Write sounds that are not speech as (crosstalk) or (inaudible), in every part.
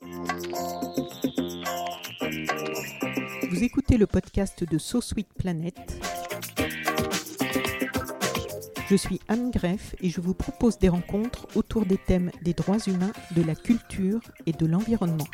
Vous écoutez le podcast de So Sweet Planet. Je suis Anne Greff et je vous propose des rencontres autour des thèmes des droits humains, de la culture et de l'environnement.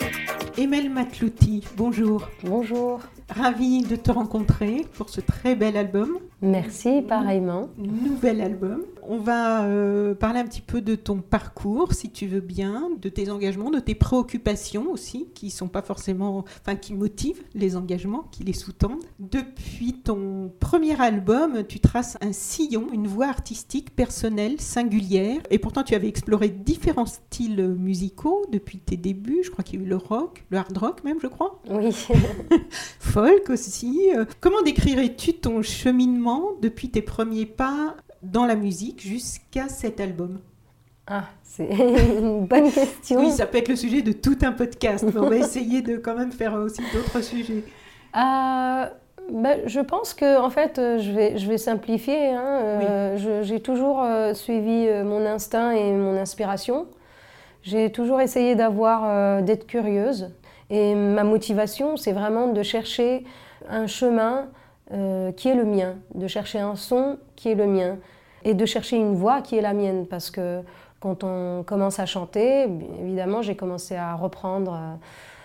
Emel Matlouti, bonjour. Bonjour. Ravie de te rencontrer pour ce très bel album. Merci, pareillement. Nouvel album. On va euh, parler un petit peu de ton parcours, si tu veux bien, de tes engagements, de tes préoccupations aussi, qui sont pas forcément, enfin, qui motivent les engagements, qui les sous-tendent. Depuis ton premier album, tu traces un sillon, une voie artistique personnelle, singulière, et pourtant tu avais exploré différents styles musicaux depuis tes débuts. Je crois qu'il y a eu le rock, le hard rock même, je crois. Oui. (laughs) Folk aussi. Euh, Comment décrirais-tu ton cheminement depuis tes premiers pas dans la musique jusqu'à cet album Ah, c'est (laughs) une bonne question. Oui, ça peut être le sujet de tout un podcast, mais on va essayer de quand même faire aussi d'autres sujets. Euh, ben, je pense que en fait, euh, je vais, je vais simplifier. hein. Euh, je- J'ai toujours euh, suivi mon instinct et mon inspiration. J'ai toujours essayé d'avoir, d'être curieuse. Et ma motivation, c'est vraiment de chercher un chemin qui est le mien, de chercher un son qui est le mien et de chercher une voix qui est la mienne. Parce que quand on commence à chanter, évidemment, j'ai commencé à reprendre euh,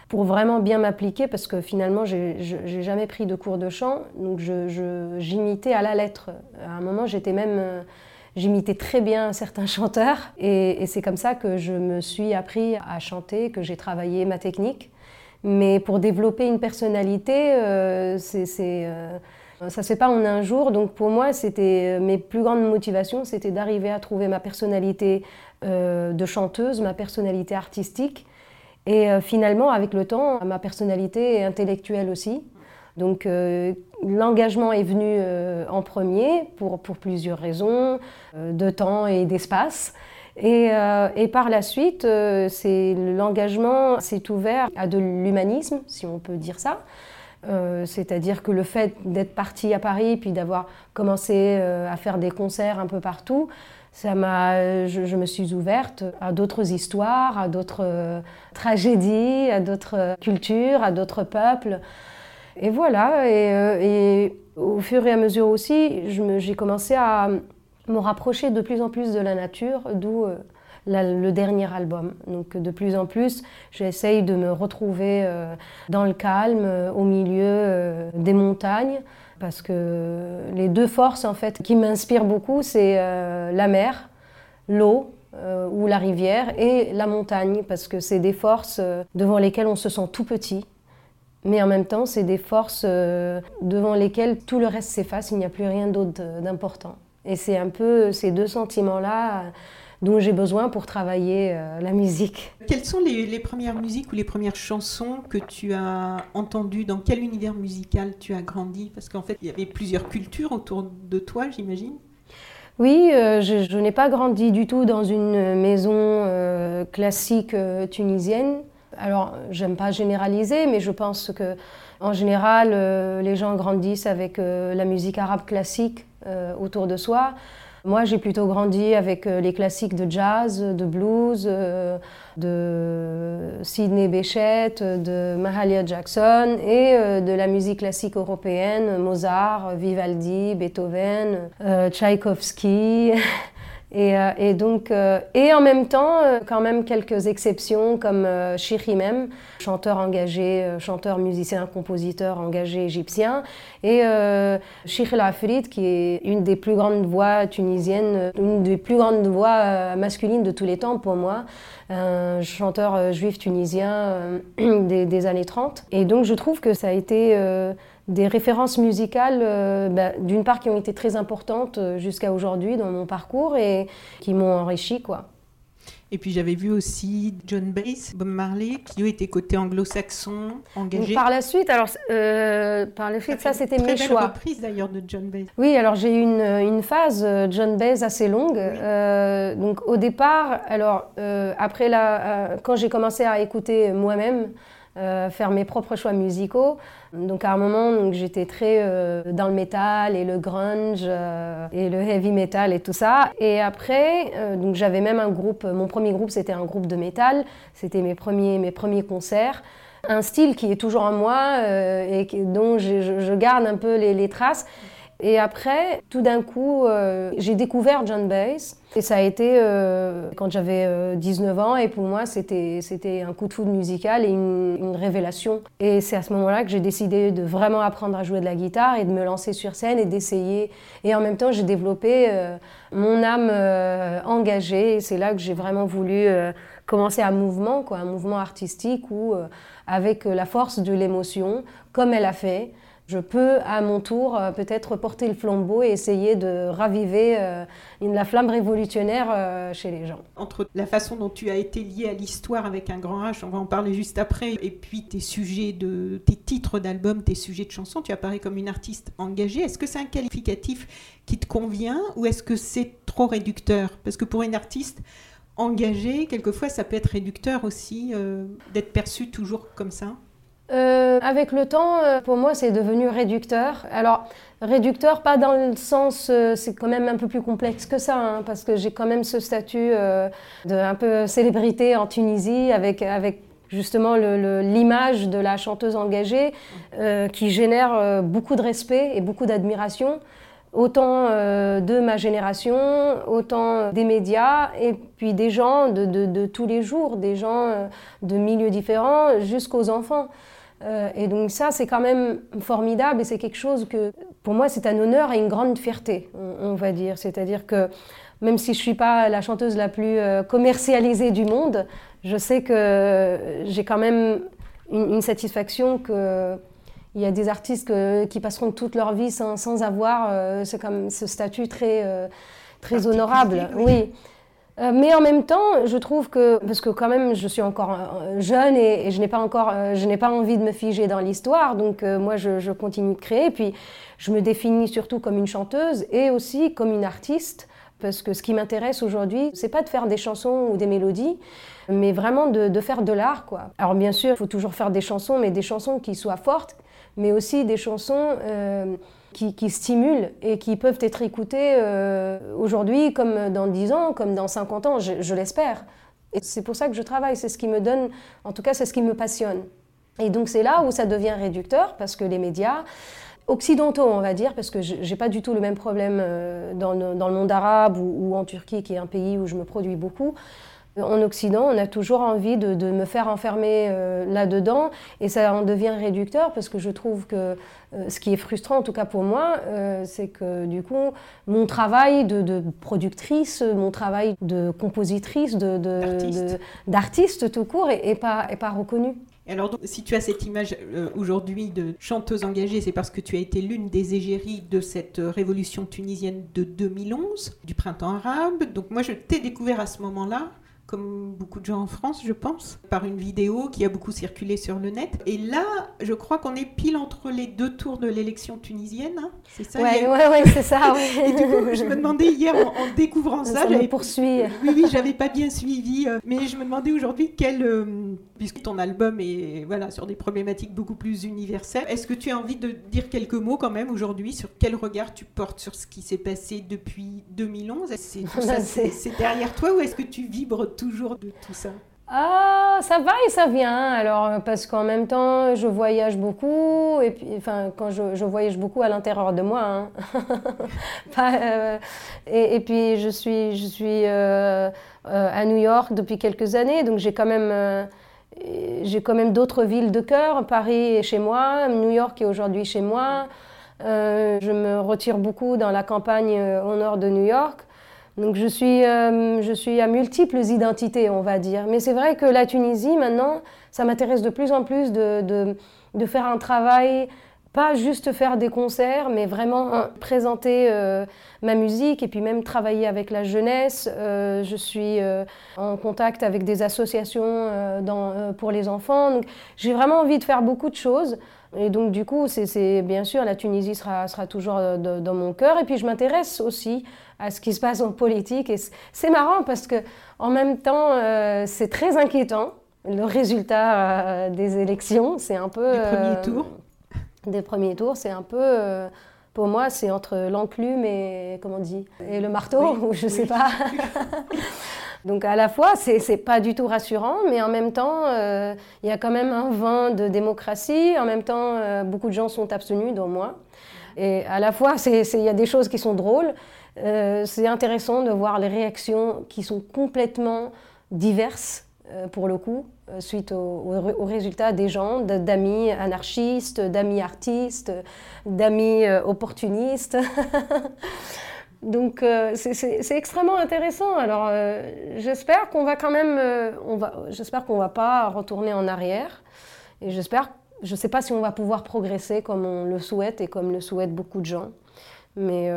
pour vraiment bien m'appliquer parce que finalement, j'ai jamais pris de cours de chant, donc j'imitais à la lettre. À un moment, j'étais même. euh, J'imitais très bien certains (laughs) chanteurs et, c'est comme ça que je me suis appris à chanter, que j'ai travaillé ma technique. Mais pour développer une personnalité, euh, c'est, ça ne se fait pas en un jour. Donc pour moi, c'était mes plus grandes motivations, c'était d'arriver à trouver ma personnalité euh, de chanteuse, ma personnalité artistique. Et euh, finalement, avec le temps, ma personnalité intellectuelle aussi. Donc euh, l'engagement est venu euh, en premier pour, pour plusieurs raisons, euh, de temps et d'espace. Et, euh, et par la suite, euh, l'engagement s'est ouvert à de l'humanisme, si on peut dire ça. Euh, C'est-à-dire que le fait d'être parti à Paris, puis d'avoir commencé euh, à faire des concerts un peu partout, ça m'a, je, me suis ouverte à d'autres histoires, à d'autres euh, tragédies, à d'autres cultures, à d'autres peuples. Et voilà, et, et au fur et à mesure aussi, j'ai commencé à me rapprocher de plus en plus de la nature, d'où le dernier album. Donc de plus en plus, j'essaye de me retrouver euh, dans le calme, euh, au milieu euh, des montagnes, parce que les deux forces en fait qui m'inspirent beaucoup, c'est la mer, l'eau ou la rivière et la montagne, parce que c'est des forces devant lesquelles on se sent tout petit. Mais en même temps, c'est des forces devant lesquelles tout le reste s'efface, il n'y a plus rien d'autre d'important. Et c'est un peu ces deux sentiments-là dont j'ai besoin pour travailler euh, la musique. Quelles sont les, les premières musiques ou les premières chansons que tu as entendues? Dans quel univers musical tu as grandi? Parce qu'en fait, il y avait plusieurs cultures autour de toi, j'imagine. Oui, euh, je, je n'ai pas grandi du tout dans une maison euh, classique tunisienne. Alors, j'aime pas généraliser, mais je pense que en général, les gens grandissent avec la musique arabe classique autour de soi. Moi, j'ai plutôt grandi avec euh, les classiques de jazz, de blues, euh, de Sidney Bechet, de Mahalia Jackson et euh, de la musique classique européenne, Mozart, Vivaldi, Beethoven, Tchaïkovski. (laughs) Et, euh, et donc, euh, et en même temps, euh, quand même quelques exceptions comme Chiri même, chanteur engagé, chanteur, musicien, compositeur engagé égyptien, et El Afrid, qui est une des plus grandes voix tunisiennes, une des plus grandes voix masculines de tous les temps pour moi, un chanteur juif tunisien (clears throat) des, des années 30. Et donc, je trouve que ça a été des références musicales, euh, bah, d'une part, qui ont été très importantes euh, jusqu'à aujourd'hui dans mon parcours et qui m'ont enrichi, quoi. Et puis j'avais vu aussi John Bass, Bob Marley, qui eux étaient côté anglo-saxon, engagé. par la suite, alors euh, par ça, c'était mes choix. reprise d'ailleurs de John Bass. Oui, alors j'ai eu une, une, phase John Bass assez longue. Euh, donc au départ, alors après la, quand j'ai commencé à écouter moi-même. Faire mes propres choix musicaux. Donc à un moment, j'étais très dans le métal et le grunge et le heavy metal et tout ça. Et après, donc j'avais même un groupe. Mon premier groupe, c'était un groupe de métal. C'était mes premiers mes premiers concerts un style qui est toujours en moi euh, et dont je, garde un peu les, traces. Et après, tout d'un coup, euh, j'ai découvert John Bass. Et ça a été euh, quand j'avais 19 ans. Et pour moi, c'était, un coup de foudre musical et une, révélation. Et c'est à ce moment-là que j'ai décidé de vraiment apprendre à jouer de la guitare et de me lancer sur scène et d'essayer. Et en même temps, j'ai développé mon âme engagée. Et c'est là que j'ai vraiment voulu commencer un mouvement, quoi, un mouvement artistique où avec euh, la force de l'émotion, comme elle a fait. Je peux à mon tour euh, peut-être porter le flambeau et essayer de raviver euh, la flamme révolutionnaire chez les gens. Entre la façon dont tu as été lié à l'histoire avec un grand H, on va en parler juste après, et puis tes sujets de tes titres d'albums, tes sujets de chansons, tu apparais comme une artiste engagée. Est-ce que c'est un qualificatif qui te convient ou est-ce que c'est trop réducteur? Parce que pour une artiste, engagé, quelquefois ça peut être réducteur aussi euh, d'être perçu toujours comme ça euh, avec le temps, euh, pour moi, c'est devenu réducteur. Alors, réducteur, pas dans le sens, c'est quand même un peu plus complexe que ça, hein, parce que j'ai quand même ce statut de un peu célébrité en Tunisie, avec, justement l'image de la chanteuse engagée, qui génère beaucoup de respect et beaucoup d'admiration autant euh, de ma génération, autant des médias, et puis des gens de, tous les jours, des gens euh, de milieux différents jusqu'aux enfants. Euh, et donc ça, c'est quand même formidable et c'est quelque chose que, pour moi, c'est un honneur et une grande fierté, on, va dire. C'est-à-dire que même si je ne suis pas la chanteuse la plus commercialisée du monde, je sais que j'ai quand même une, une satisfaction que il y a des artistes qui passeront toute leur vie sans, avoir euh, comme ce statut très, euh, très honorable. Oui. Euh, mais en même temps, je trouve que, parce que quand même, je suis encore jeune et, je n'ai pas encore, je n'ai pas envie de me figer dans l'histoire, donc moi, je, je, continue de créer. Puis, je me définis surtout comme une chanteuse et aussi comme une artiste, parce que ce qui m'intéresse aujourd'hui, c'est pas de faire des chansons ou des mélodies, mais vraiment de, de faire de l'art, quoi. Alors bien sûr, il faut toujours faire des chansons, mais des chansons qui soient fortes, mais aussi des chansons euh, qui, stimulent et qui peuvent être écoutées euh, aujourd'hui comme dans 10 ans, comme dans 50 ans, je, l'espère. Et c'est pour ça que je travaille, c'est ce qui me donne, en tout cas c'est ce qui me passionne. Et donc c'est là où ça devient réducteur, parce que les médias, occidentaux, on va dire, parce que je n'ai pas du tout le même problème euh, dans le, dans le monde arabe ou, en Turquie, qui est un pays où je me produis beaucoup. En Occident, on a toujours envie de, me faire enfermer euh, là-dedans et ça en devient réducteur parce que je trouve que euh, ce qui est frustrant, en tout cas pour moi, euh, c'est que du coup, mon travail de, productrice, mon travail de compositrice, d'artiste de, tout court n'est pas, est pas reconnu. Alors, si tu as cette image aujourd'hui de chanteuse engagée, c'est parce que tu as été l'une des égéries de cette révolution tunisienne de 2011, du printemps arabe. Donc, moi, je t'ai découvert à ce moment-là comme beaucoup de gens en France, je pense, par une vidéo qui a beaucoup circulé sur le net. Et là, je crois qu'on est pile entre les deux tours de l'élection tunisienne. Hein. c'est ça Oui, ouais, c'est ça. (laughs) et du coup, je me demandais hier, en, découvrant ça, ça j'avais poursuivi. Oui, oui, j'avais pas bien suivi, euh, mais je me demandais aujourd'hui quel, euh, puisque ton album est voilà sur des problématiques beaucoup plus universelles, est-ce que tu as envie de dire quelques mots quand même aujourd'hui sur quel regard tu portes sur ce qui s'est passé depuis 2011 (laughs) C'est derrière toi ou est-ce que tu vibres toujours de tout ça? Ah, ça va et ça vient. Alors, parce qu'en même temps, je voyage beaucoup. Et puis, enfin, quand je, voyage beaucoup à l'intérieur de moi. Hein. (laughs) Euh, et, puis, je suis, je suis euh, euh, à New York depuis quelques années. Donc, j'ai quand même, j'ai quand même d'autres villes de cœur. Paris est chez moi. New York est aujourd'hui chez moi. je me retire beaucoup dans la campagne au nord de New York. Donc je suis, euh, je suis à multiples identités, on va dire. Mais c'est vrai que la Tunisie, maintenant, ça m'intéresse de plus en plus de, faire un travail pas juste faire des concerts, mais vraiment hein, présenter euh, ma musique et puis même travailler avec la jeunesse. Euh, je suis euh, en contact avec des associations dans, pour les enfants. J'ai vraiment envie de faire beaucoup de choses. Et donc du coup, c'est bien sûr, la Tunisie sera, sera toujours dans mon cœur. Et puis je m'intéresse aussi à ce qui se passe en politique. Et c'est marrant parce que en même temps, c'est très inquiétant. Le résultat des élections, c'est un peu... Du premier tour des premiers tours, c'est un peu, euh, pour moi, c'est entre l'enclume et, comment on dit, et le marteau, (laughs) ou je sais pas. (laughs) Donc à la fois, c'est pas du tout rassurant, mais en même temps, euh, il y a quand même un vent de démocratie. En même temps, euh, beaucoup de gens sont abstenus, dont moi. Et à la fois, il y a des choses qui sont drôles. c'est intéressant de voir les réactions qui sont complètement diverses, pour le coup. Euh, suite aux résultats des gens, d'amis anarchistes, d'amis artistes, d'amis euh, opportunistes. (laughs) Donc euh, c'est extrêmement intéressant. Alors j'espère qu'on va quand même, va, j'espère qu'on va pas retourner en arrière. Et j'espère, je ne sais pas si on va pouvoir progresser comme on le souhaite et comme le souhaitent beaucoup de gens. Mais,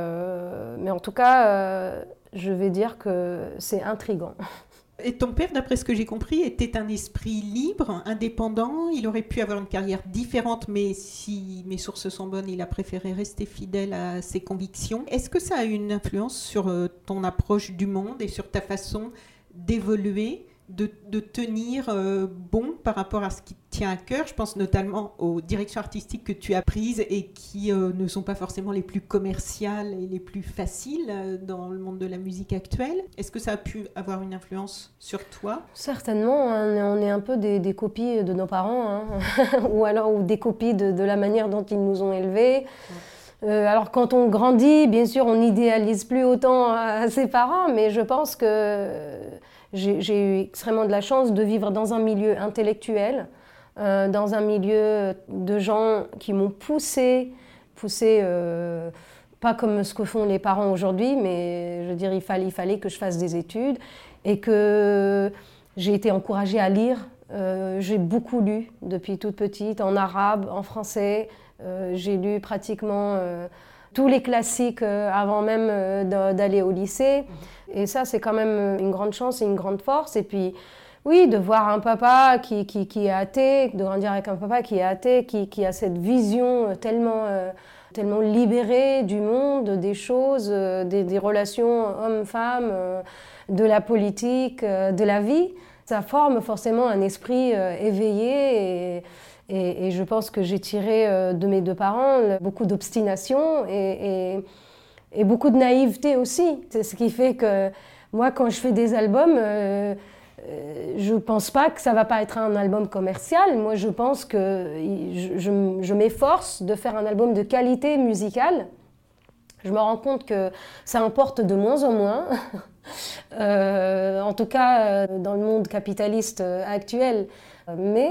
mais en tout cas, je vais dire que c'est intrigant. (laughs) Et ton père, d'après ce que j'ai compris, était un esprit libre, indépendant. Il aurait pu avoir une carrière différente, mais si mes sources sont bonnes, il a préféré rester fidèle à ses convictions. Est-ce que ça a une influence sur euh, ton approche du monde et sur ta façon d'évoluer? De, tenir euh, bon par rapport à ce qui tient à cœur. Je pense notamment aux directions artistiques que tu as prises et qui euh, ne sont pas forcément les plus commerciales et les plus faciles euh, dans le monde de la musique actuelle. Est-ce que ça a pu avoir une influence sur toi? Certainement, hein. on est un peu des, copies de nos parents, hein. (laughs) ou alors ou des copies de, la manière dont ils nous ont élevés. alors quand on grandit, bien sûr, on n'idéalise plus autant ses parents, mais je pense que j'ai eu extrêmement de la chance de vivre dans un milieu intellectuel, euh, dans un milieu de gens qui m'ont poussé, poussé euh, pas comme ce que font les parents aujourd'hui, mais je veux dire, il fallait, que je fasse des études et que j'ai été encouragée à lire. Euh, j'ai beaucoup lu depuis toute petite, en arabe, en français. j'ai lu pratiquement tous les classiques avant même d'aller au lycée. Et ça, c'est quand même une grande chance et une grande force. Et puis, oui, de voir un papa qui, est athée, de grandir avec un papa qui est athée, qui, a cette vision tellement, euh, tellement libérée du monde, des choses, euh, des, relations hommes-femmes, euh, de la politique, de la vie. Ça forme forcément un esprit éveillé et, je pense que j'ai tiré de mes deux parents beaucoup d'obstination et et beaucoup de naïveté aussi. C'est ce qui fait que moi, quand je fais des albums, euh, euh, je ne pense pas que ça va pas être un album commercial. Moi, je pense que je, m'efforce de faire un album de qualité musicale. Je me rends compte que ça importe de moins en moins. (laughs) Euh, en tout cas, dans le monde capitaliste actuel. Mais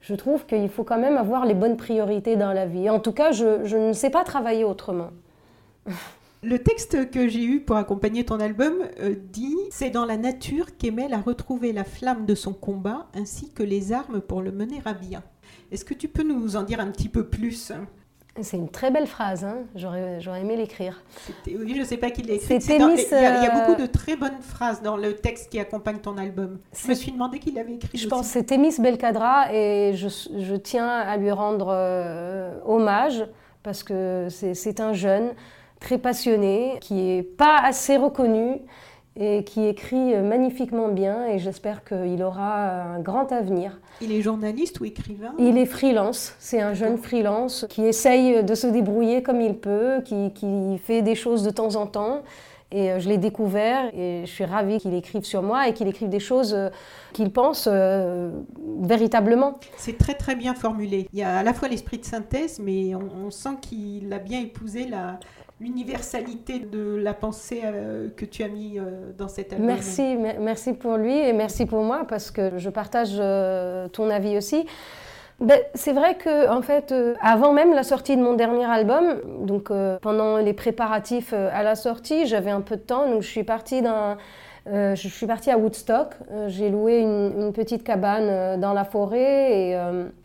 je trouve qu'il faut quand même avoir les bonnes priorités dans la vie. En tout cas, je ne sais pas travailler autrement. (laughs) Le texte que j'ai eu pour accompagner ton album euh, dit C'est dans la nature qu'Emel a retrouvé la flamme de son combat ainsi que les armes pour le mener à bien. Est-ce que tu peux nous en dire un petit peu plus? C'est une très belle phrase, hein. j'aurais, aimé l'écrire. Oui, je ne sais pas qui l'a écrit. Il, y a, beaucoup de très bonnes phrases dans le texte qui accompagne ton album. Je me suis demandé qui l'avait écrit. Je pense que c'est Témis Belkadra et je, tiens à lui rendre euh, hommage parce que c'est un jeune très passionné, qui n'est pas assez reconnu et qui écrit magnifiquement bien et j'espère qu'il aura un grand avenir. Il est journaliste ou écrivain? Il est freelance, c'est un jeune freelance qui essaye de se débrouiller comme il peut, qui, qui fait des choses de temps en temps. Et euh, je l'ai découvert et je suis ravie qu'il écrive sur moi et qu'il écrive des choses euh, qu'il pense euh, véritablement. C'est très très bien formulé. Il y a à la fois l'esprit de synthèse, mais on sent qu'il a bien épousé la, l'universalité de la pensée euh, que tu as mis euh, dans cet album. Merci, merci pour lui et merci pour moi parce que je partage euh, ton avis aussi. Ben, c'est vrai que en fait, avant même la sortie de mon dernier album, donc pendant les préparatifs à la sortie, j'avais un peu de temps, donc je suis partie d'un je suis partie à Woodstock. J'ai loué une, petite cabane dans la forêt et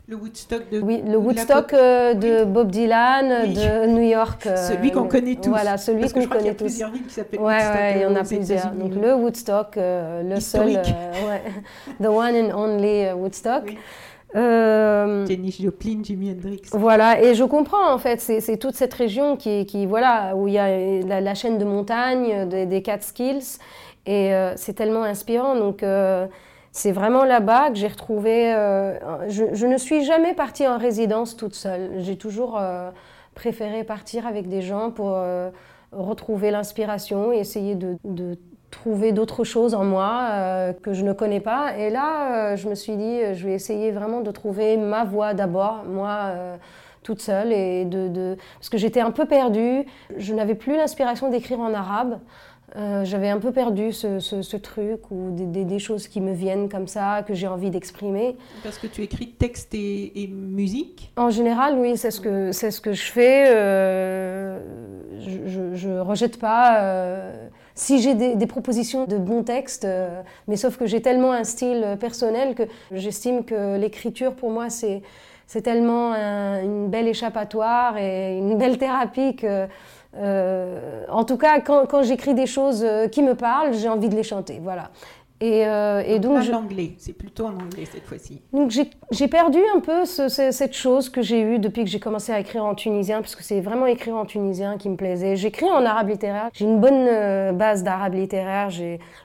le Woodstock de Oui, le Woodstock de Bob Dylan de New York. (laughs) celui qu'on connaît tous. Voilà, celui qu'on connaît tous. Il y a plusieurs villes qui s'appellent ouais, Woodstock. Ouais, il y en a plusieurs. Donc le Woodstock, le seul, ouais, (laughs) the one and only Woodstock. Oui. Euh, Jenny Joplin, Jimi Hendrix. Voilà, et je comprends en fait, c'est toute cette région qui, qui, voilà, où il y a la, chaîne de montagne des, des Catskills, et euh, c'est tellement inspirant. Donc euh, c'est vraiment là-bas que j'ai retrouvé. Je, je, ne suis jamais partie en résidence toute seule. J'ai toujours préféré partir avec des gens pour retrouver l'inspiration et essayer de, de trouver d'autres choses en moi euh, que je ne connais pas. Et là, euh, je me suis dit, euh, je vais essayer vraiment de trouver ma voix d'abord, moi toute seule, et de, de... parce que j'étais un peu perdue. Je n'avais plus l'inspiration d'écrire en arabe. J'avais un peu perdu ce, ce, truc ou des, des, choses qui me viennent comme ça, que j'ai envie d'exprimer. Parce que tu écris texte et, et musique En général, oui, c'est ce, que, ce que je fais. je ne rejette pas si j'ai des, propositions de bons textes, euh, mais sauf que j'ai tellement un style personnel que j'estime que l'écriture pour moi c'est c'est tellement une belle échappatoire et une belle thérapie que, euh, en tout cas, quand, quand j'écris des choses euh, qui me parlent, j'ai envie de les chanter. Voilà. Et, euh, et donc, pas l'anglais, c'est plutôt en anglais cette fois-ci. Donc j'ai perdu un peu cette chose que j'ai eue depuis que j'ai commencé à écrire en tunisien, parce que c'est vraiment écrire en tunisien qui me plaisait. J'écris en arabe littéraire. J'ai une bonne euh, base d'arabe littéraire,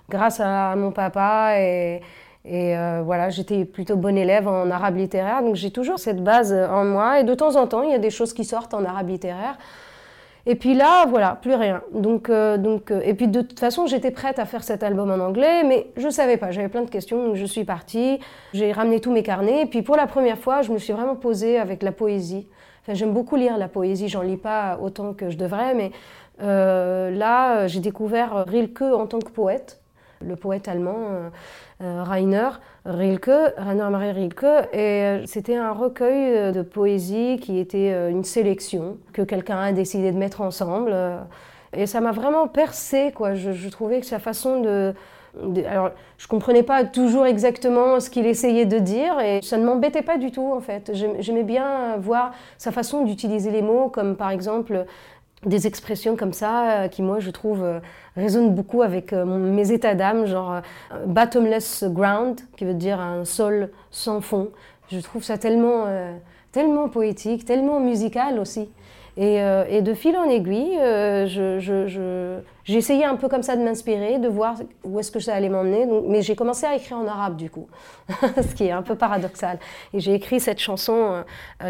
grâce à, mon papa et, et euh, voilà, j'étais plutôt bonne élève en arabe littéraire, donc j'ai toujours cette base en moi. Et de temps en temps, il y a des choses qui sortent en arabe littéraire. Et puis là, voilà, plus rien. Donc, euh, donc, euh, et puis de toute façon, j'étais prête à faire cet album en anglais, mais je savais pas. J'avais plein de questions, donc je suis partie. J'ai ramené tous mes carnets. Et puis pour la première fois, je me suis vraiment posée avec la poésie. Enfin, j'aime beaucoup lire la poésie. J'en lis pas autant que je devrais, mais euh, là, j'ai découvert Rilke en tant que poète, le poète allemand. Euh, Rainer Rilke, Rainer Maria Rilke, et euh, c'était un recueil euh, de poésie qui était une sélection que quelqu'un a décidé de mettre ensemble. Et ça m'a vraiment percé, quoi. Je, trouvais que sa façon de, alors, je comprenais pas toujours exactement ce qu'il essayait de dire et ça ne m'embêtait pas du tout en fait. J'aimais bien voir sa façon d'utiliser les mots, comme par exemple des expressions comme ça euh, qui, moi, je trouve, euh, résonnent beaucoup avec euh, mes états d'âme, genre bottomless ground, qui veut dire un sol sans fond. Je trouve ça tellement, tellement poétique, tellement musical aussi. Et, de fil en aiguille, j'ai essayé un peu comme ça de m'inspirer, de voir où est-ce que ça allait m'emmener. Mais j'ai commencé à écrire en arabe, du coup, (laughs) ce qui est un peu paradoxal. Et j'ai écrit cette chanson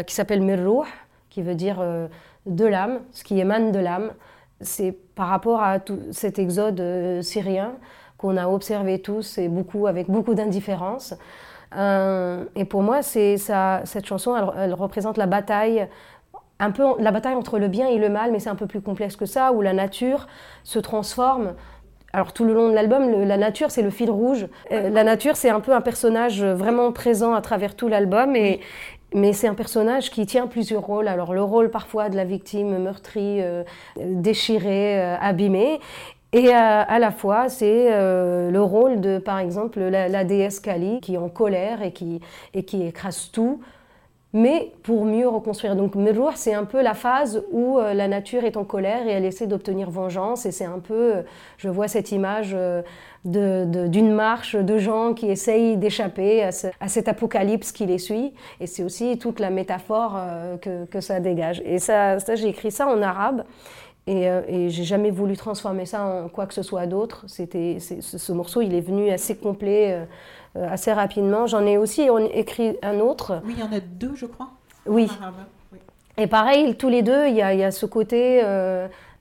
qui s'appelle Mirrouh, qui veut dire de l'âme, ce qui émane de l'âme. C'est par rapport à tout cet exode euh, syrien qu'on a observé tous et beaucoup avec beaucoup d'indifférence. Euh, et pour moi, c'est ça, cette chanson, elle, représente la bataille, un peu la bataille entre le bien et le mal, mais c'est un peu plus complexe que ça, où la nature se transforme. Alors tout le long de l'album, la nature, c'est le fil rouge. Euh, la nature, c'est un peu un personnage vraiment présent à travers tout l'album, et, mais c'est un personnage qui tient plusieurs rôles. Alors le rôle parfois de la victime meurtrie, euh, déchirée, euh, abîmée. Et à, la fois, c'est euh, le rôle de, par exemple, la, déesse Kali, qui est en colère et qui, et qui écrase tout, mais pour mieux reconstruire. Donc Miroir, c'est un peu la phase où la nature est en colère et elle essaie d'obtenir vengeance. Et c'est un peu, je vois cette image d'une marche de gens qui essayent d'échapper à, cet apocalypse qui les suit. Et c'est aussi toute la métaphore euh, que, ça dégage. Et ça, ça j'ai écrit ça en arabe. Et, euh, et j'ai jamais voulu transformer ça en quoi que ce soit d'autre. C'était, ce, morceau, il est venu assez complet, euh, assez rapidement. J'en ai aussi écrit un autre. Oui, il y en a deux, je crois. Oui. Et pareil, tous les deux, il y a, il y a ce côté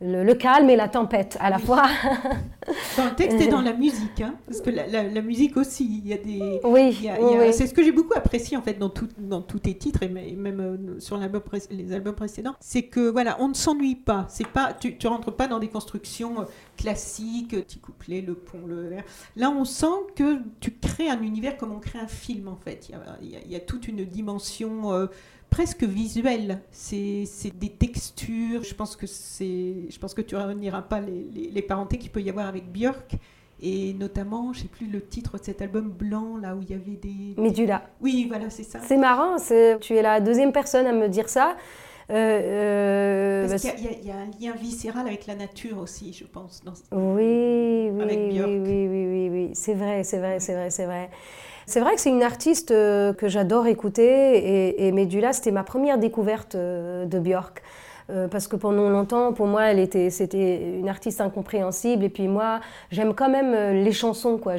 le, calme et la tempête à la fois. (laughs) Dans le texte et dans la musique, hein, parce que la, musique aussi, il y a des. Oui. C'est ce que j'ai beaucoup apprécié en fait dans, tout, dans tous tes titres et même euh, sur les albums précédents, c'est que voilà, on ne s'ennuie pas. C'est pas, tu, tu rentres pas dans des constructions euh, classiques, petit couplet, le pont, le Là, on sent que tu crées un univers comme on crée un film en fait. Il y a, toute une dimension. Euh, presque visuel. C'est des textures. Je pense que c'est, je pense que tu n'iras pas les, les, parentés qu'il peut y avoir avec Björk et notamment, je sais plus le titre de cet album blanc là où il y avait des. Médula. Oui, voilà, c'est ça. C'est marrant, tu es la deuxième personne à me dire ça. Euh, Parce qu'il y, a un lien viscéral avec la nature aussi, je pense. Dans... Oui, oui, oui, oui, oui, oui, oui, c'est vrai, c'est vrai, c'est vrai, c'est vrai. C'est vrai que c'est une artiste euh, que j'adore écouter et, et Medula, c'était ma première découverte euh, de Björk. Euh, parce que pendant longtemps, pour moi, elle était, c'était une artiste incompréhensible. Et puis moi, j'aime quand même les chansons, quoi.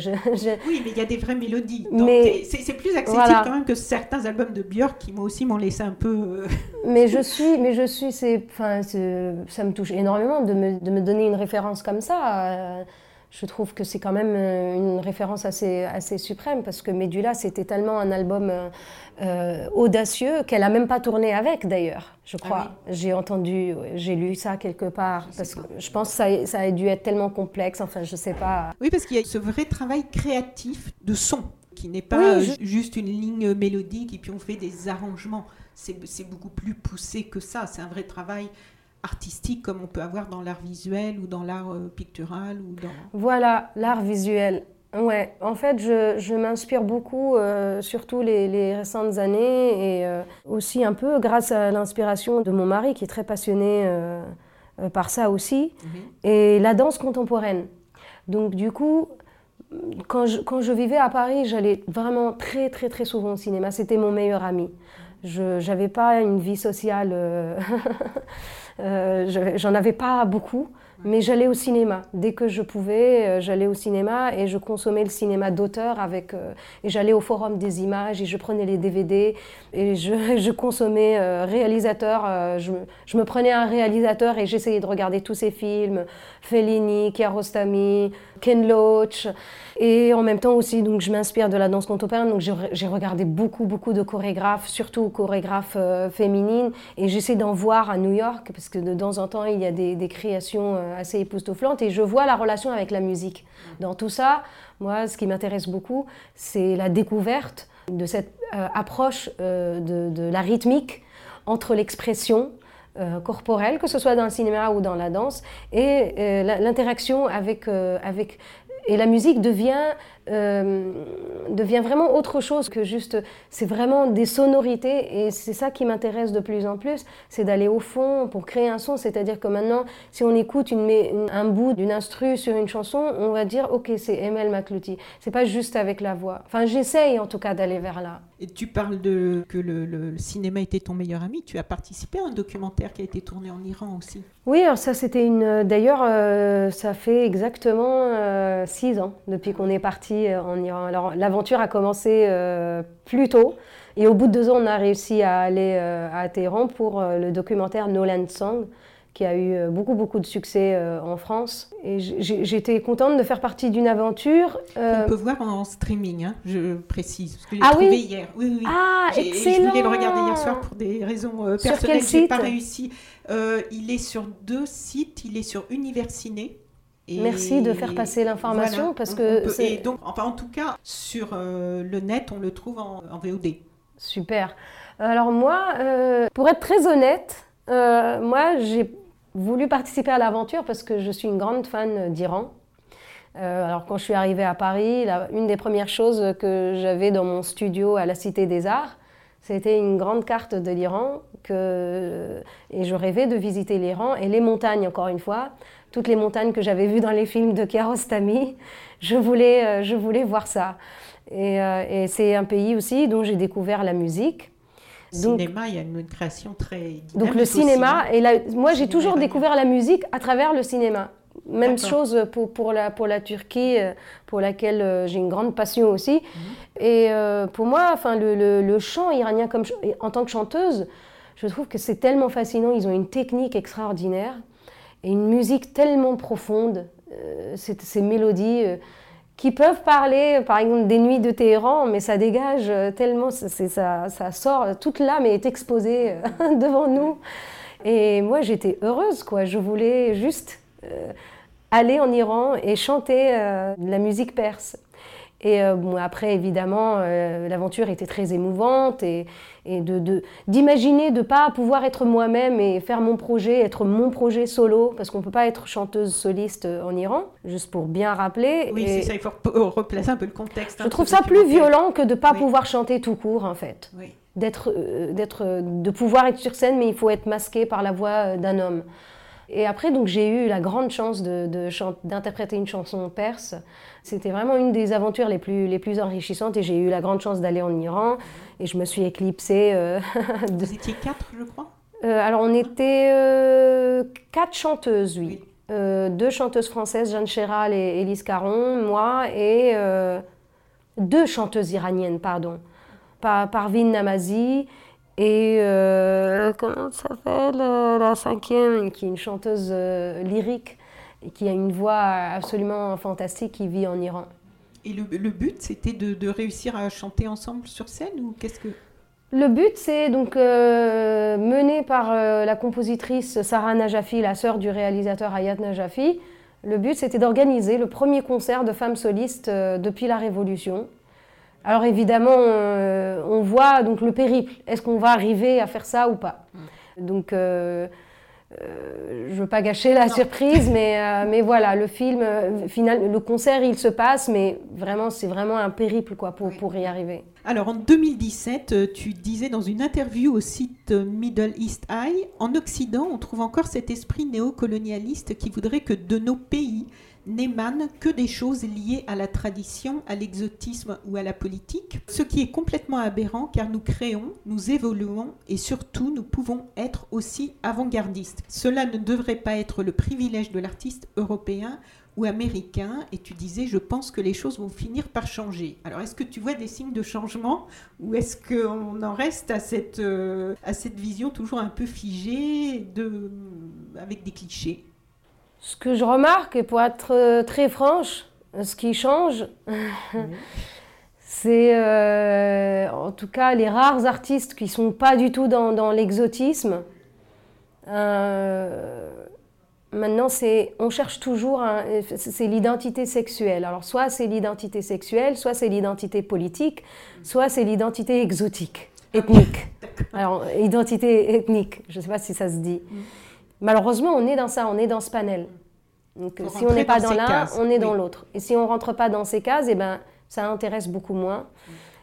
Oui, mais il y a des vraies mélodies. Mais c'est, plus accessible quand même que certains albums de Björk qui moi aussi m'ont laissé un peu. mais je (laughs) suis, mais je suis, c'est, enfin, ça me touche énormément de me, de me donner une référence comme ça je trouve que c'est quand même euh, une référence assez, assez suprême parce que Medula, c'était tellement un album euh, euh, audacieux qu'elle n'a même pas tourné avec d'ailleurs, je ah crois. J'ai entendu, j'ai lu ça quelque part parce que je pense que ça, ça, a dû être tellement complexe, enfin je sais pas. Oui, parce qu'il y a ce vrai travail créatif de son qui n'est pas juste une ligne mélodique et puis on fait des arrangements. C'est beaucoup plus poussé que ça, c'est un vrai travail artistique comme on peut avoir dans l'art visuel ou dans l'art euh, pictural ou dans... Voilà, l'art visuel. Ouais, en fait, je, je m'inspire beaucoup, euh, surtout les, les, récentes années, et euh, aussi un peu grâce à l'inspiration de mon mari qui est très passionné par ça aussi, mhm. et la danse contemporaine. Donc du coup, quand je, quand je vivais à Paris, j'allais vraiment très très très souvent au cinéma. C'était mon meilleur ami. Je n'avais pas une vie sociale (laughs) Euh, j'en avais pas beaucoup, mais j'allais au cinéma. Dès que je pouvais, euh, j'allais au cinéma et je consommais le cinéma d'auteur avec. Euh, et j'allais au forum des images et je prenais les DVD et je, (laughs) consommais réalisateur. Je, je, me prenais un réalisateur et j'essayais de regarder tous ses films Fellini, Kiarostami, Ken Loach. Et en même temps aussi, donc, je m'inspire de la danse contemporaine. Donc, j'ai regardé beaucoup, beaucoup de chorégraphes, surtout chorégraphes euh, féminines. Et j'essaie d'en voir à New York, parce que de temps en temps, il y a des, créations euh, assez époustouflantes. Et je vois la relation avec la musique. Dans tout ça, moi, ce qui m'intéresse beaucoup, c'est la découverte de cette euh, approche de, de, la rythmique entre l'expression corporelle, que ce soit dans le cinéma ou dans la danse, et l'interaction avec, avec et la musique devient, euh, devient vraiment autre chose que juste. C'est vraiment des sonorités et c'est ça qui m'intéresse de plus en plus, c'est d'aller au fond pour créer un son. C'est-à-dire que maintenant, si on écoute une, un bout d'une instru sur une chanson, on va dire ok, c'est Emel McLuty. C'est pas juste avec la voix. Enfin, j'essaye en tout cas d'aller vers là. Et tu parles de que le, cinéma était ton meilleur ami. Tu as participé à un documentaire qui a été tourné en Iran aussi. Oui, alors ça c'était une. D'ailleurs, euh, ça fait exactement euh, six ans depuis qu'on est parti euh, en Iran. Alors l'aventure a commencé plus tôt. Et au bout de deux ans, on a réussi à aller à Téhéran pour le documentaire Nolan Song, qui a eu euh, beaucoup, beaucoup de succès euh, en France. Et j'étais contente de faire partie d'une aventure. Euh, On peut voir en streaming, hein, je précise. Parce que ah trouvé oui hier. Oui, oui. Ah, excellent Je voulais le regarder hier soir pour des raisons personnelles. Je n'ai pas réussi. il est sur deux sites. Il est sur Universiné. Et Merci de faire passer l'information parce que et donc enfin en tout cas sur le net on le trouve en, en VOD. Super. Alors moi, pour être très honnête, moi j'ai voulu participer à l'aventure parce que je suis une grande fan d'Iran. Euh, alors quand je suis arrivée à Paris, une des premières choses que j'avais dans mon studio à la Cité des Arts, c'était une grande carte de l'Iran que... et je rêvais de visiter l'Iran et les montagnes encore une fois, toutes les montagnes que j'avais vues dans les films de Kiarostami, je voulais, euh, je voulais voir ça. Et, euh, et c'est un pays aussi dont j'ai découvert la musique. Donc, cinéma, il y a une création très Donc le cinéma, et moi j'ai toujours découvert la musique à travers le cinéma. Même chose pour, pour, la, pour la Turquie, euh, pour laquelle j'ai une grande passion aussi. Mhm. Et euh, pour moi, enfin, le, le, chant iranien comme, en tant que chanteuse, je trouve que c'est tellement fascinant. Ils ont une technique extraordinaire et une musique tellement profonde. ces mélodies qui peuvent parler, par exemple, des nuits de Téhéran, mais ça dégage euh, tellement, ça, sort, toute l'âme est exposée euh, (laughs) devant nous. Et moi, j'étais heureuse, quoi. Je voulais juste euh, aller en Iran et chanter la musique perse. Et euh, bon, après, évidemment, euh, l'aventure était très émouvante et, et d'imaginer de ne pas pouvoir être moi-même et faire mon projet, être mon projet solo, parce qu'on ne peut pas être chanteuse soliste en Iran, juste pour bien rappeler. Oui, c'est ça, il faut replacer un peu le contexte. Hein, je trouve ça plus violent que de ne pas pouvoir chanter tout court, en fait. Oui. D'être, d'être, de pouvoir être sur scène, mais il faut être masqué par la voix d'un homme. Et après, donc, j'ai eu la grande chance d'interpréter de, une chanson perse. C'était vraiment une des aventures les plus, les plus enrichissantes et j'ai eu la grande chance d'aller en Iran et je me suis éclipsée. Euh, (laughs) Vous étiez quatre, je crois? Euh, Alors, on était euh, quatre chanteuses, oui. deux chanteuses françaises, Jeanne Chéral et Élise Caron, moi, et deux chanteuses iraniennes, pardon. Parvin Namazi et euh, comment ça s'appelle euh, La cinquième, qui est une chanteuse euh, lyrique et qui a une voix absolument fantastique, qui vit en Iran. Et le, but, c'était de, réussir à chanter ensemble sur scène ou qu'est-ce que? Le but, c'est donc mené par la compositrice Sarah Najafi, la sœur du réalisateur Hayat Najafi. Le but, c'était d'organiser le premier concert de femmes solistes depuis la Révolution. Alors évidemment, euh, on voit donc le périple. Est-ce qu'on va arriver à faire ça ou pas mm. Donc, euh, euh, je ne veux pas gâcher la surprise, mais, (laughs) mais voilà, le film, final, le concert, il se passe, mais vraiment, c'est vraiment un périple quoi, pour, pour y arriver. Alors en 2017, tu disais dans une interview au site Middle East Eye, en Occident, on trouve encore cet esprit néocolonialiste qui voudrait que de nos pays, n'émanent que des choses liées à la tradition, à l'exotisme ou à la politique, ce qui est complètement aberrant car nous créons, nous évoluons et surtout nous pouvons être aussi avant-gardistes. Cela ne devrait pas être le privilège de l'artiste européen ou américain et tu disais je pense que les choses vont finir par changer. Alors est-ce que tu vois des signes de changement ou est-ce qu'on en reste à cette, euh, à cette vision toujours un peu figée de, avec des clichés? Ce que je remarque, et pour être euh, très franche, ce qui change, (laughs) c'est euh, en tout cas les rares artistes qui ne sont pas du tout dans, l'exotisme. Euh, maintenant, c'est, on cherche toujours, c'est l'identité sexuelle. Alors, soit c'est l'identité sexuelle, soit c'est l'identité politique, soit c'est l'identité exotique, ethnique. Alors, identité ethnique, je ne sais pas si ça se dit. Malheureusement, on est dans ça, on est dans ce panel. Donc, si on n'est pas dans, l'un, on est dans l'autre. Et si on rentre pas dans ces cases, eh ben, ça intéresse beaucoup moins.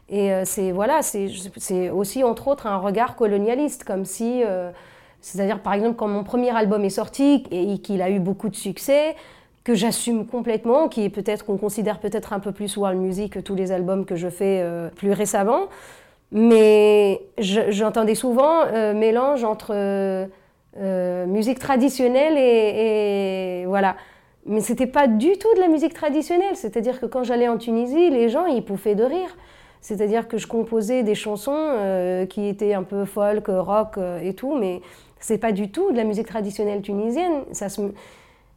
Et euh, c'est voilà, c'est aussi entre autres un regard colonialiste, comme si, euh, c'est-à-dire par exemple quand mon premier album est sorti et qu'il a eu beaucoup de succès, que j'assume complètement, qui est peut-être qu'on considère peut-être un peu plus world music que tous les albums que je fais euh, plus récemment, mais j'entendais souvent mélange entre euh, musique traditionnelle et, voilà. Mais c'était pas du tout de la musique traditionnelle. C'est-à-dire que quand j'allais en Tunisie, les gens ils pouffaient de rire. C'est-à-dire que je composais des chansons euh, qui étaient un peu folk, rock euh, et tout, mais c'est pas du tout de la musique traditionnelle tunisienne. Ça se...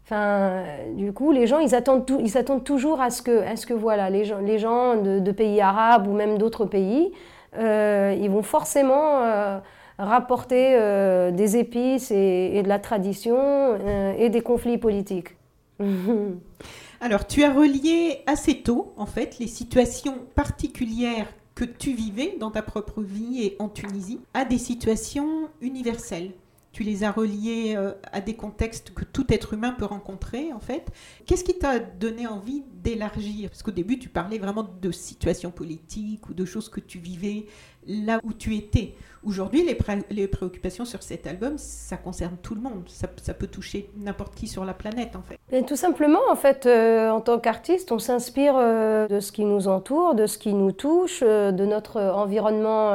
Enfin, du coup, les gens, ils attendent, ils s'attendent toujours à ce que, à ce que voilà, les gens, les gens de, pays arabes ou même d'autres pays, ils vont forcément rapporter euh, des épices et, de la tradition euh, et des conflits politiques. (laughs) Alors, tu as relié assez tôt, en fait, les situations particulières que tu vivais dans ta propre vie et en Tunisie à des situations universelles. Tu les as reliées euh, à des contextes que tout être humain peut rencontrer, en fait. Qu'est-ce qui t'a donné envie d'élargir? Parce qu'au début, tu parlais vraiment de situations politiques ou de choses que tu vivais là où tu étais. Aujourd'hui, les, préoccupations sur cet album, ça concerne tout le monde. Ça, peut toucher n'importe qui sur la planète, en fait. tout simplement, en fait, euh, en tant qu'artiste, on s'inspire euh, de ce qui nous entoure, de ce qui nous touche, euh, de notre environnement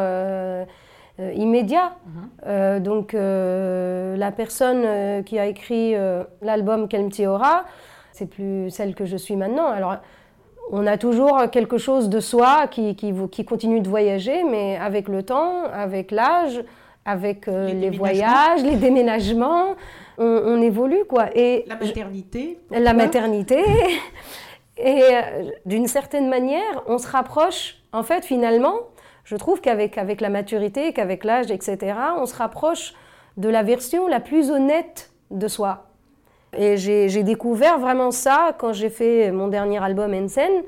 immédiat. Mhm. donc, la personne qui a écrit l'album Kelmti Aura, c'est plus celle que je suis maintenant. Alors, on a toujours quelque chose de soi qui, qui, continue de voyager, mais avec le temps, avec l'âge, avec euh, les, voyages, les déménagements, on, évolue quoi. Et la maternité. La maternité. Et euh, d'une certaine manière, on se rapproche, en fait, finalement, je trouve qu'avec avec la maturité, qu'avec l'âge, etc., on se rapproche de la version la plus honnête de soi. Et j'ai découvert vraiment ça quand j'ai fait mon dernier album En scène.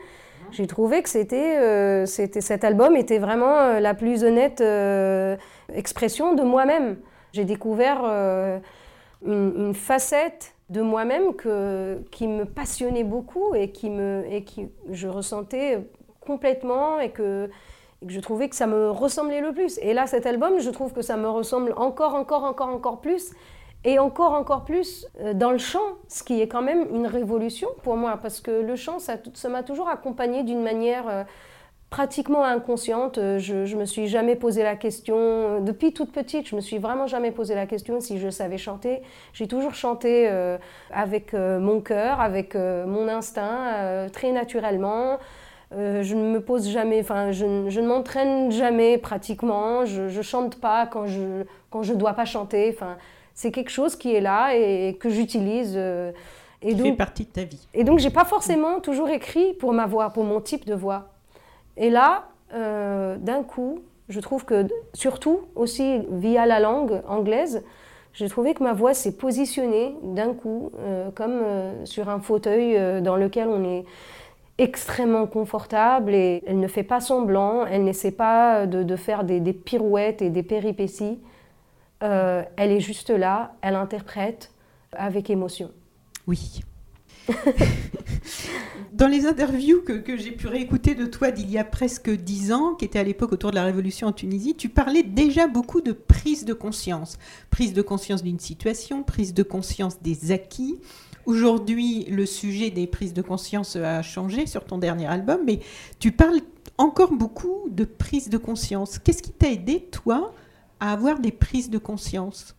J'ai trouvé que c'était, c'était, cet album était vraiment la plus honnête expression de moi-même. J'ai découvert une, facette de moi-même qui me passionnait beaucoup et qui je ressentais complètement et que je trouvais que ça me ressemblait le plus. Et là, cet album, je trouve que ça me ressemble encore, encore, encore, encore plus et encore, encore plus euh, dans le chant, ce qui est quand même une révolution pour moi, parce que le chant, ça m'a toujours accompagné d'une manière euh, pratiquement inconsciente. Euh, je, ne me suis jamais posé la question, depuis toute petite, je me suis vraiment jamais posé la question si je savais chanter. J'ai toujours chanté avec mon cœur, avec mon instinct, très naturellement. je ne me pose jamais, enfin, je, ne m'entraîne jamais pratiquement. Je, ne chante pas quand je quand je dois pas chanter. Enfin, c'est quelque chose qui est là et que j'utilise. Euh, et donc, fait partie de ta vie. Et donc, j'ai pas forcément toujours écrit pour ma voix, pour mon type de voix. Et là, euh, d'un coup, je trouve que, surtout aussi via la langue anglaise, j'ai trouvé que ma voix s'est positionnée d'un coup, euh, comme sur un fauteuil dans lequel on est extrêmement confortable et elle ne fait pas semblant, elle n'essaie pas de, de faire des, des, pirouettes et des péripéties. Euh, elle est juste là, elle interprète avec émotion. Oui. (laughs) Dans les interviews que, j'ai pu réécouter de toi d'il y a presque dix ans, qui était à l'époque autour de la révolution en Tunisie, tu parlais déjà beaucoup de prise de conscience. Prise de conscience d'une situation, prise de conscience des acquis. Aujourd'hui, le sujet des prises de conscience a changé sur ton dernier album, mais tu parles encore beaucoup de prise de conscience. Qu'est-ce qui t'a aidé, toi, à avoir des prises de conscience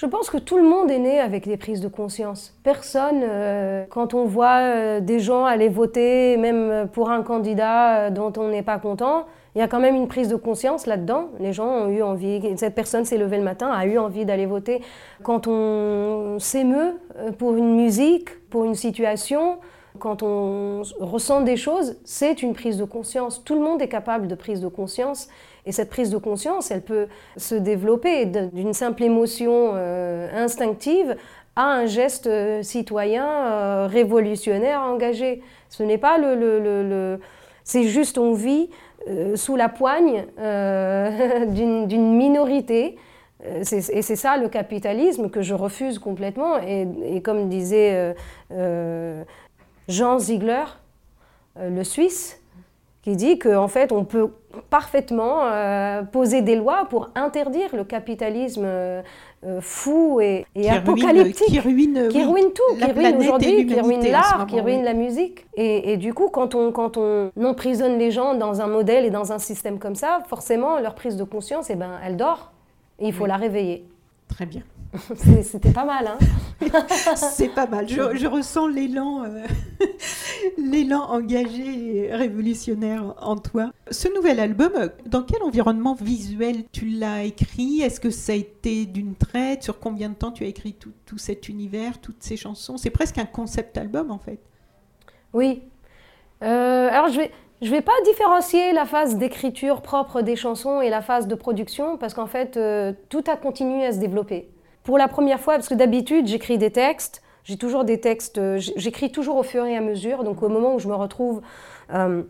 je pense que tout le monde est né avec des prises de conscience. Personne, euh, quand on voit euh, des gens aller voter, même pour un candidat euh, dont on n'est pas content, il y a quand même une prise de conscience là-dedans. Les gens ont eu envie, cette personne s'est levée le matin, a eu envie d'aller voter. Quand on s'émeut pour une musique, pour une situation, quand on ressent des choses, c'est une prise de conscience. Tout le monde est capable de prise de conscience. Et cette prise de conscience, elle peut se développer d'une simple émotion euh, instinctive à un geste euh, citoyen euh, révolutionnaire engagé. Ce n'est pas le... le, c'est juste on vit sous la poigne (laughs) d'une minorité. et c'est ça le capitalisme que je refuse complètement. Et comme disait Jean Ziegler, le Suisse, qui dit qu'en fait, on peut parfaitement euh, poser des lois pour interdire le capitalisme euh, fou et, apocalyptique. qui ruine, qui ruine tout, qui ruine aujourd'hui, qui ruine l'art, qui ruine la musique. Et, du coup, quand on, quand on emprisonne les gens dans un modèle et dans un système comme ça, forcément, leur prise de conscience, eh ben, elle dort. Et il faut la réveiller. Très bien. (laughs) C'était pas mal, hein (laughs) C'est pas mal. Je, ressens l'élan, euh, (laughs) l'élan engagé et révolutionnaire en toi. Ce nouvel album, dans quel environnement visuel tu l'as écrit? Est-ce que ça a été d'une traite? Sur combien de temps tu as écrit tout, tout cet univers, toutes ces chansons? C'est presque un concept album en fait. Oui. Euh, alors je vais, je vais pas différencier la phase d'écriture propre des chansons et la phase de production parce qu'en fait euh, tout a continué à se développer pour la première fois, parce que d'habitude, j'écris des textes, j'ai toujours des textes, euh, j'écris toujours au fur et à mesure. Donc au moment où je me retrouve euh,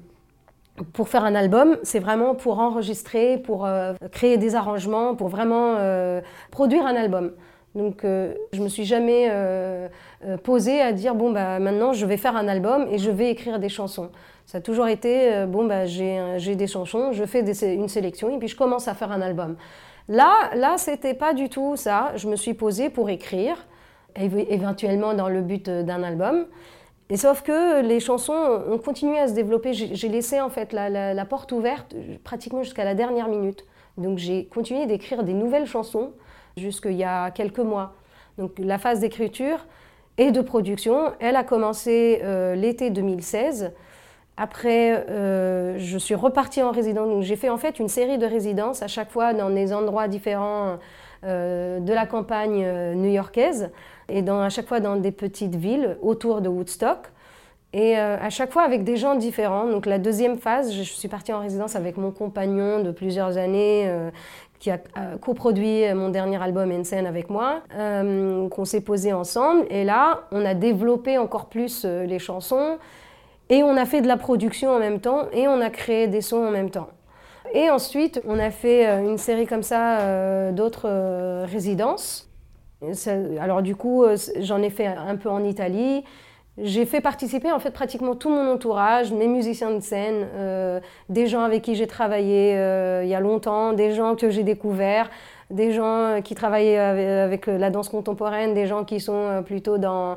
pour faire un album, c'est vraiment pour enregistrer, pour euh, créer des arrangements, pour vraiment produire un album. Donc je me suis jamais posée à dire bon bah maintenant je vais faire un album et je vais écrire des chansons. Ça a toujours été bon bah j'ai des chansons, je fais une sélection et puis je commence à faire un album. Là, là, c'était pas du tout ça. Je me suis posée pour écrire, éventuellement dans le but euh, d'un album. Et sauf que les chansons ont continué à se développer. J'ai laissé en fait la, porte ouverte euh, pratiquement jusqu'à la dernière minute. Donc j'ai continué d'écrire des nouvelles chansons jusqu'il y a quelques mois. Donc la phase d'écriture et de production, elle a commencé euh, l'été 2016. Après, euh, je suis repartie en résidence. J'ai fait en fait une série de résidences à chaque fois dans des endroits différents euh, de la campagne euh, new-yorkaise et à chaque fois dans des petites villes autour de Woodstock. Et à chaque fois avec des gens différents. Donc la deuxième phase, je suis partie en résidence avec mon compagnon de plusieurs années qui a coproduit mon dernier album En scène avec moi, qu'on s'est posé ensemble. Et là, on a développé encore plus les chansons. Et on a fait de la production en même temps et on a créé des sons en même temps. Et ensuite, on a fait euh, une série comme ça euh, d'autres euh, résidences. alors du coup, j'en ai fait un peu en Italie. J'ai fait participer en fait pratiquement tout mon entourage, mes musiciens de scène, des gens avec qui j'ai travaillé il y a longtemps, des gens que j'ai découverts, des gens euh, qui travaillent avec euh, la danse contemporaine, des gens qui sont euh, plutôt dans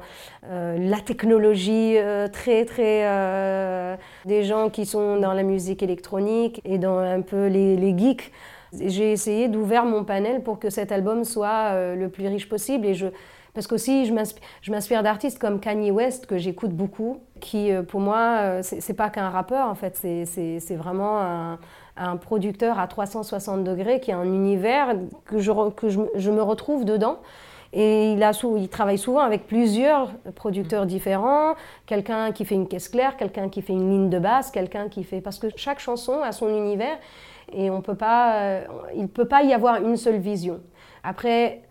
la technologie très très, des gens qui sont dans la musique électronique et dans un peu les, les geeks. J'ai essayé d'ouvrir mon panel pour que cet album soit le plus riche possible et je parce qu'aussi je m'inspire d'artistes comme Kanye West que j'écoute beaucoup, qui pour moi c'est pas qu'un rappeur en fait, c'est vraiment un un producteur à 360 degrés qui a un univers que je, que je, me retrouve dedans. Et il, a il travaille souvent avec plusieurs producteurs différents, quelqu'un qui fait une caisse claire, quelqu'un qui fait une ligne de basse, quelqu'un qui fait... Parce que chaque chanson a son univers et on peut pas, euh, il ne peut pas y avoir une seule vision. Après,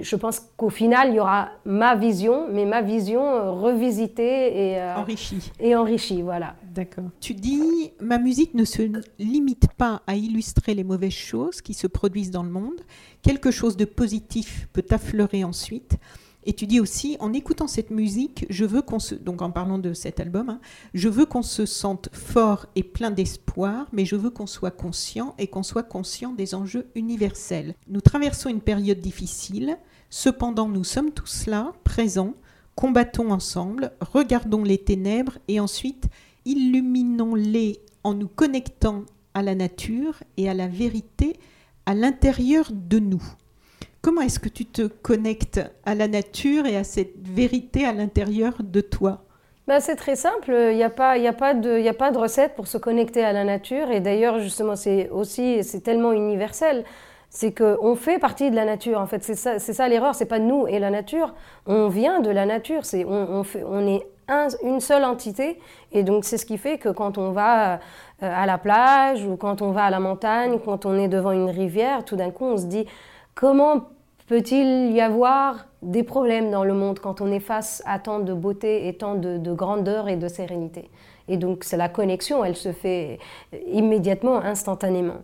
je pense qu'au final, il y aura ma vision, mais ma vision euh, revisitée et euh, enrichie. Et enrichie, voilà. D'accord. Tu dis, ma musique ne se limite pas à illustrer les mauvaises choses qui se produisent dans le monde. Quelque chose de positif peut affleurer ensuite. Et tu dis aussi, en écoutant cette musique, je veux qu'on se, donc en parlant de cet album, hein, je veux qu'on se sente fort et plein d'espoir, mais je veux qu'on soit conscient et qu'on soit conscient des enjeux universels. Nous traversons une période difficile, cependant nous sommes tous là, présents, combattons ensemble, regardons les ténèbres et ensuite illuminons-les en nous connectant à la nature et à la vérité à l'intérieur de nous. Comment est-ce que tu te connectes à la nature et à cette vérité à l'intérieur de toi? Bah, c'est très simple, il n'y a, pas, a, de, a pas de recette pour se connecter à la nature. Et d'ailleurs, justement, c'est aussi, c'est tellement universel, c'est qu'on fait partie de la nature. En fait, c'est ça, c'est ça l'erreur, c'est pas nous et la nature. On vient de la nature, on, on est une seule entité. Et donc, c'est ce qui fait que quand on va euh, à la plage ou quand on va à la montagne, quand on est devant une rivière, tout d'un coup, on se dit Comment peut-il y avoir des problèmes dans le monde quand on est face à tant de beauté et tant de, grandeur et de sérénité? Et donc, c'est la connexion, elle se fait immédiatement, instantanément.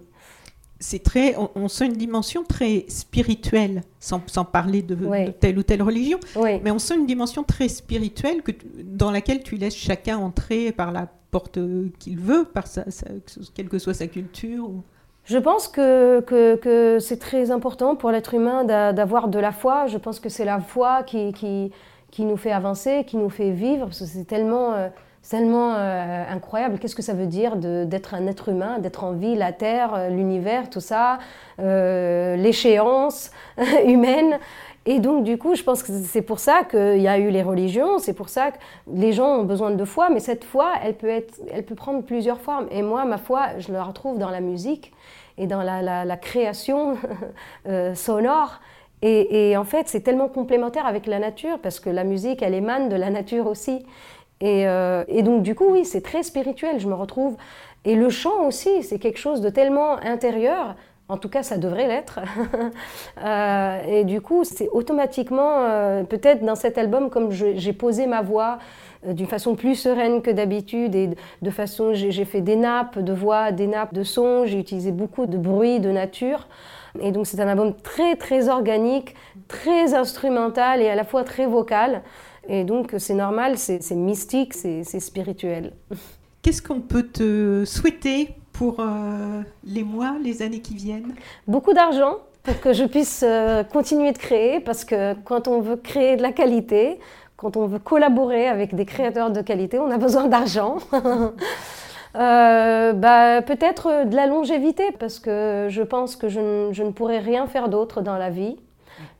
C'est très, on, sent une dimension très spirituelle, sans, parler de, telle ou telle religion, mais on sent une dimension très spirituelle que, dans laquelle tu laisses chacun entrer par la porte qu'il veut, par quelle que soit sa culture. Je pense que, que, c'est très important pour l'être humain d'avoir de la foi. Je pense que c'est la foi qui, qui, qui, nous fait avancer, qui nous fait vivre, parce que c'est tellement, euh, tellement euh, incroyable. Qu'est-ce que ça veut dire d'être un être humain, d'être en vie, la Terre, euh, l'univers, tout ça, l'échéance (laughs) humaine? Et donc, du coup, je pense que c'est pour ça qu'il y a eu les religions, c'est pour ça que les gens ont besoin de foi, mais cette foi, elle peut, être, elle peut prendre plusieurs formes. Et moi, ma foi, je la retrouve dans la musique et dans la, création (laughs) euh, sonore. Et, en fait, c'est tellement complémentaire avec la nature, parce que la musique, elle émane de la nature aussi. Et, euh, et donc, du coup, oui, c'est très spirituel, je me retrouve. Et le chant aussi, c'est quelque chose de tellement intérieur. En tout cas, ça devrait l'être. (laughs) Euh, et du coup, c'est automatiquement, peut-être dans cet album, comme j'ai posé ma voix d'une façon plus sereine que d'habitude, et de façon, j'ai fait des nappes de voix, des nappes de son, j'ai utilisé beaucoup de bruit, de nature. Et donc, c'est un album très, très organique, très instrumental et à la fois très vocal. Et donc, c'est normal, c'est mystique, c'est spirituel. (laughs) Qu'est-ce qu'on peut te souhaiter pour euh, les mois, les années qui viennent? Beaucoup d'argent pour que je puisse euh, continuer de créer, parce que quand on veut créer de la qualité, quand on veut collaborer avec des créateurs de qualité, on a besoin d'argent. (laughs) Euh, bah, peut-être de la longévité, parce que je pense que je, ne pourrais rien faire d'autre dans la vie.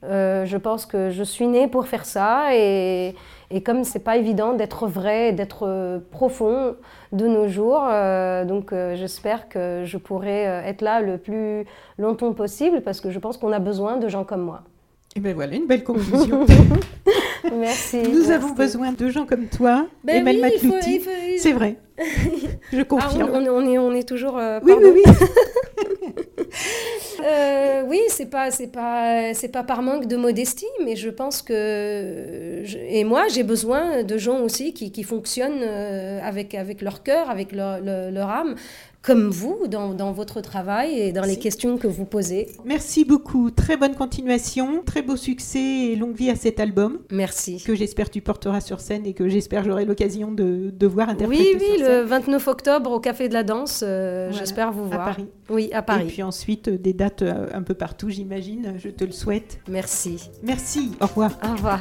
je pense que je suis née pour faire ça et, et comme c'est pas évident d'être vrai, d'être euh, profond de nos jours, euh, donc euh, j'espère que je pourrai être là le plus longtemps possible parce que je pense qu'on a besoin de gens comme moi. Et bien voilà, une belle conclusion. (laughs) merci. Nous avons besoin de gens comme toi, ben Emmanuel Matlouti. C'est vrai. (laughs) Je ah, confirme. on, est, on, est, toujours. oui, oui, oui. (laughs) euh, Oui, c'est pas, c'est pas, c'est pas par manque de modestie, mais je pense que et moi j'ai besoin de gens aussi qui, qui fonctionnent euh, avec avec leur cœur, avec leur, leur âme comme vous dans, dans, votre travail et dans les questions que vous posez. Merci beaucoup. Très bonne continuation, très beau succès et longue vie à cet album. Merci. Que j'espère tu porteras sur scène et que j'espère j'aurai l'occasion de, de, voir interpréter. Oui, oui, le 29 octobre au Café de la Danse. Euh, j'espère vous voir. À Paris. Oui, à Paris. Et puis ensuite des dates euh, un peu partout, j'imagine. Je te le souhaite. Merci. Merci. Au revoir. Au revoir.